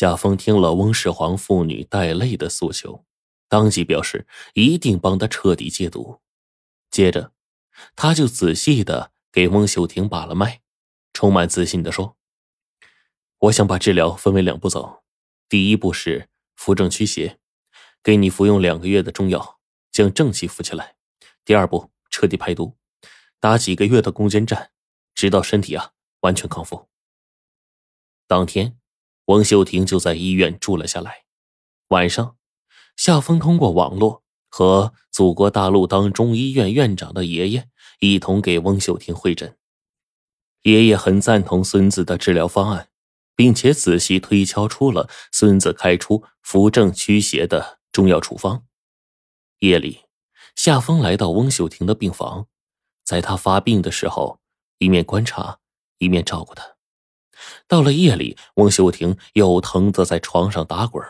夏风听了翁世皇父女带泪的诉求，当即表示一定帮他彻底戒毒。接着，他就仔细的给翁秀婷把了脉，充满自信的说：“我想把治疗分为两步走，第一步是扶正驱邪，给你服用两个月的中药，将正气扶起来；第二步彻底排毒，打几个月的攻坚战，直到身体啊完全康复。”当天。翁秀婷就在医院住了下来。晚上，夏风通过网络和祖国大陆当中医院院长的爷爷一同给翁秀婷会诊。爷爷很赞同孙子的治疗方案，并且仔细推敲出了孙子开出扶正驱邪的中药处方。夜里，夏风来到翁秀婷的病房，在他发病的时候，一面观察，一面照顾他。到了夜里，翁秀婷又疼得在床上打滚，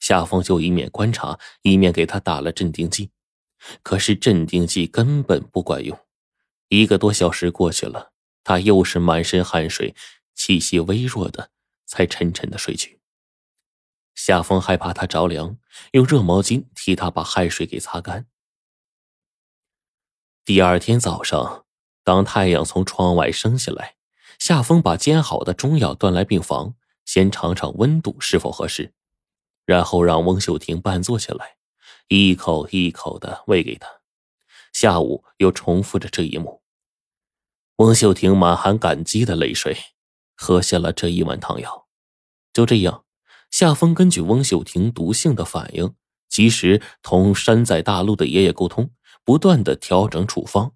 夏风就一面观察，一面给她打了镇定剂。可是镇定剂根本不管用。一个多小时过去了，他又是满身汗水，气息微弱的，才沉沉的睡去。夏风害怕他着凉，用热毛巾替他把汗水给擦干。第二天早上，当太阳从窗外升下来。夏风把煎好的中药端来病房，先尝尝温度是否合适，然后让翁秀婷半坐下来，一口一口的喂给他。下午又重复着这一幕。翁秀婷满含感激的泪水，喝下了这一碗汤药。就这样，夏风根据翁秀婷毒性的反应，及时同山在大陆的爷爷沟通，不断的调整处方。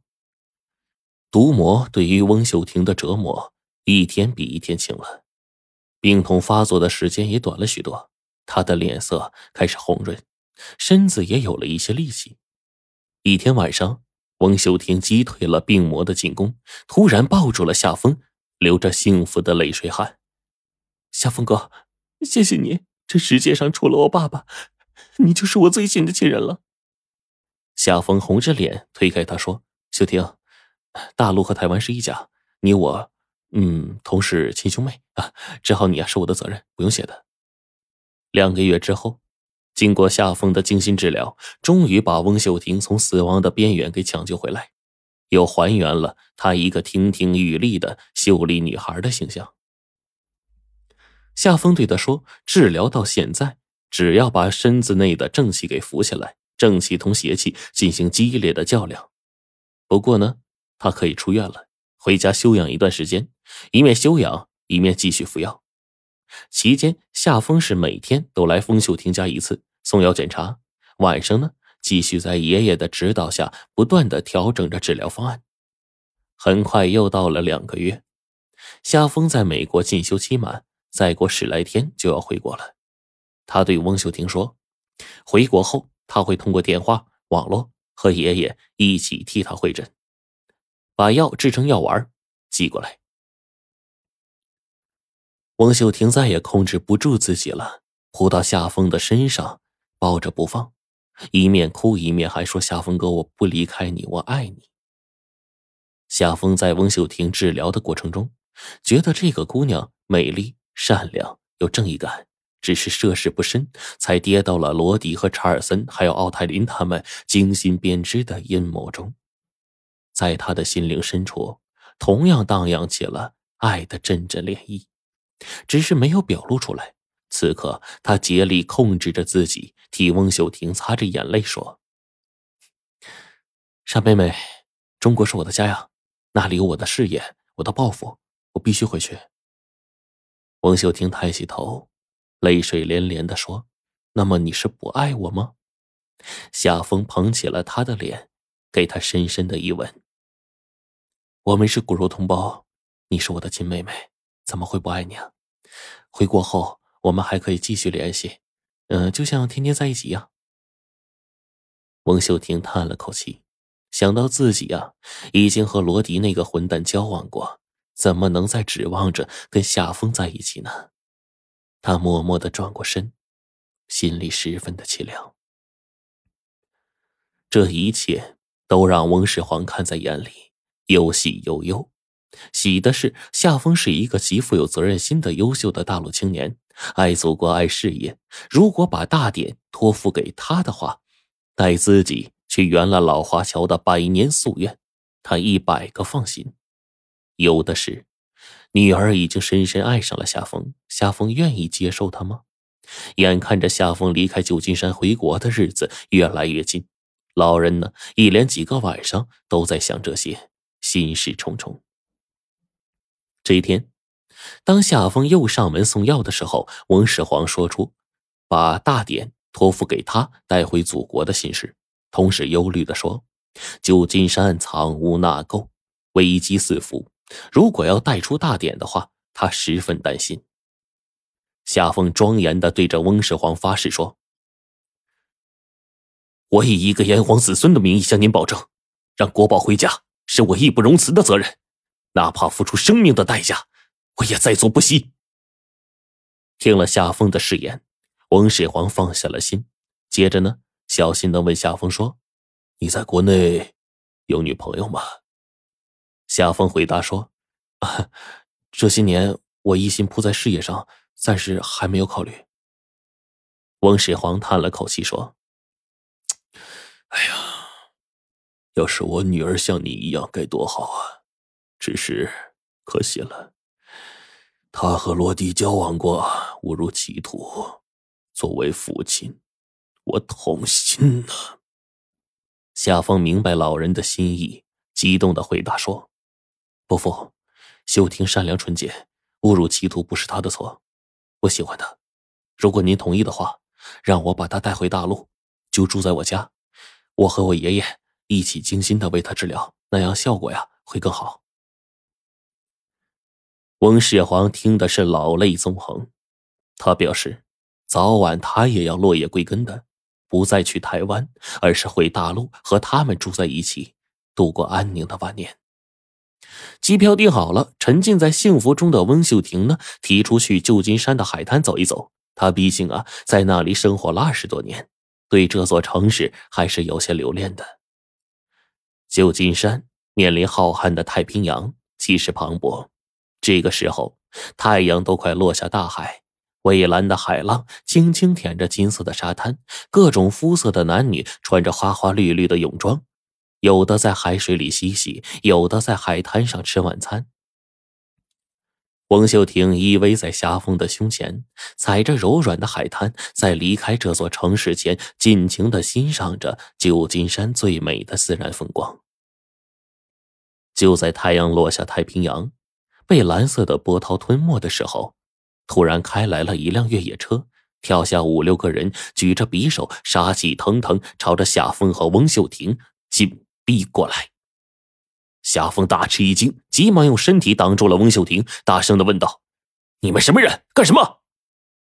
毒魔对于翁秀婷的折磨。一天比一天轻了，病痛发作的时间也短了许多。他的脸色开始红润，身子也有了一些力气。一天晚上，翁秀婷击退了病魔的进攻，突然抱住了夏风，流着幸福的泪水喊：“夏风哥，谢谢你！这世界上除了我爸爸，你就是我最亲的亲人了。”夏风红着脸推开他说：“秀婷，大陆和台湾是一家，你我。”嗯，同是亲兄妹啊，治好你啊是我的责任，不用谢的。两个月之后，经过夏风的精心治疗，终于把翁秀婷从死亡的边缘给抢救回来，又还原了她一个亭亭玉立的秀丽女孩的形象。夏风对她说：“治疗到现在，只要把身子内的正气给扶起来，正气同邪气进行激烈的较量。不过呢，她可以出院了，回家休养一段时间。”一面休养，一面继续服药。期间，夏风是每天都来风秀婷家一次送药检查。晚上呢，继续在爷爷的指导下不断的调整着治疗方案。很快又到了两个月，夏风在美国进修期满，再过十来天就要回国了。他对翁秀婷说：“回国后，他会通过电话、网络和爷爷一起替他会诊，把药制成药丸寄过来。”翁秀婷再也控制不住自己了，扑到夏风的身上，抱着不放，一面哭一面还说：“夏风哥，我不离开你，我爱你。”夏风在翁秀婷治疗的过程中，觉得这个姑娘美丽、善良、有正义感，只是涉世不深，才跌到了罗迪和查尔森还有奥泰林他们精心编织的阴谋中。在他的心灵深处，同样荡漾起了爱的阵阵涟漪。只是没有表露出来。此刻，他竭力控制着自己，替翁秀婷擦着眼泪说：“傻妹妹，中国是我的家呀，那里有我的事业，我的抱负，我必须回去。”翁秀婷抬起头，泪水连连的说：“那么你是不爱我吗？”夏风捧起了她的脸，给她深深的一吻。我们是骨肉同胞，你是我的亲妹妹。怎么会不爱你啊？回国后我们还可以继续联系，嗯，就像天天在一起一样。翁秀婷叹了口气，想到自己啊已经和罗迪那个混蛋交往过，怎么能再指望着跟夏风在一起呢？她默默的转过身，心里十分的凄凉。这一切都让翁世煌看在眼里，又喜又忧。喜的是夏风是一个极富有责任心的优秀的大陆青年，爱祖国爱事业。如果把大典托付给他的话，带自己去圆了老华侨的百年夙愿，他一百个放心。有的是，女儿已经深深爱上了夏风，夏风愿意接受她吗？眼看着夏风离开旧金山回国的日子越来越近，老人呢，一连几个晚上都在想这些，心事重重。这一天，当夏风又上门送药的时候，翁始皇说出把大典托付给他带回祖国的心事，同时忧虑的说：“旧金山藏污纳垢，危机四伏，如果要带出大典的话，他十分担心。”夏风庄严的对着翁始皇发誓说：“我以一个炎黄子孙的名义向您保证，让国宝回家是我义不容辞的责任。”哪怕付出生命的代价，我也在所不惜。听了夏风的誓言，翁始皇放下了心。接着呢，小心的问夏风说：“你在国内有女朋友吗？”夏风回答说：“啊，这些年我一心扑在事业上，暂时还没有考虑。”翁始皇叹了口气说：“哎呀，要是我女儿像你一样，该多好啊！”只是可惜了，他和罗迪交往过，误入歧途。作为父亲，我痛心呐。夏风明白老人的心意，激动的回答说：“伯父，秀婷善良纯洁，误入歧途不是她的错。我喜欢她，如果您同意的话，让我把她带回大陆，就住在我家，我和我爷爷一起精心的为她治疗，那样效果呀会更好。”翁世皇听的是老泪纵横，他表示，早晚他也要落叶归根的，不再去台湾，而是回大陆和他们住在一起，度过安宁的晚年。机票订好了，沉浸在幸福中的翁秀婷呢，提出去旧金山的海滩走一走。他毕竟啊，在那里生活了二十多年，对这座城市还是有些留恋的。旧金山面临浩瀚的太平洋，气势磅礴。这个时候，太阳都快落下大海，蔚蓝的海浪轻轻舔着金色的沙滩，各种肤色的男女穿着花花绿绿的泳装，有的在海水里嬉戏，有的在海滩上吃晚餐。翁秀婷依偎在夏风的胸前，踩着柔软的海滩，在离开这座城市前，尽情的欣赏着旧金山最美的自然风光。就在太阳落下太平洋。被蓝色的波涛吞没的时候，突然开来了一辆越野车，跳下五六个人，举着匕首，杀气腾腾，朝着夏风和翁秀婷紧逼过来。夏风大吃一惊，急忙用身体挡住了翁秀婷，大声的问道：“你们什么人？干什么？”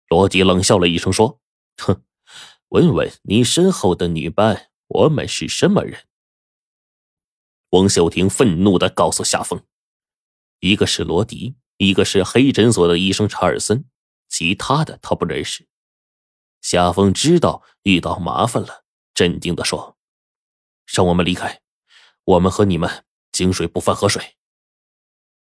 罗迪冷笑了一声，说：“哼，问问你身后的女伴，我们是什么人？”翁秀婷愤怒的告诉夏风。一个是罗迪，一个是黑诊所的医生查尔森，其他的他不认识。夏风知道遇到麻烦了，镇定的说：“让我们离开，我们和你们井水不犯河水。”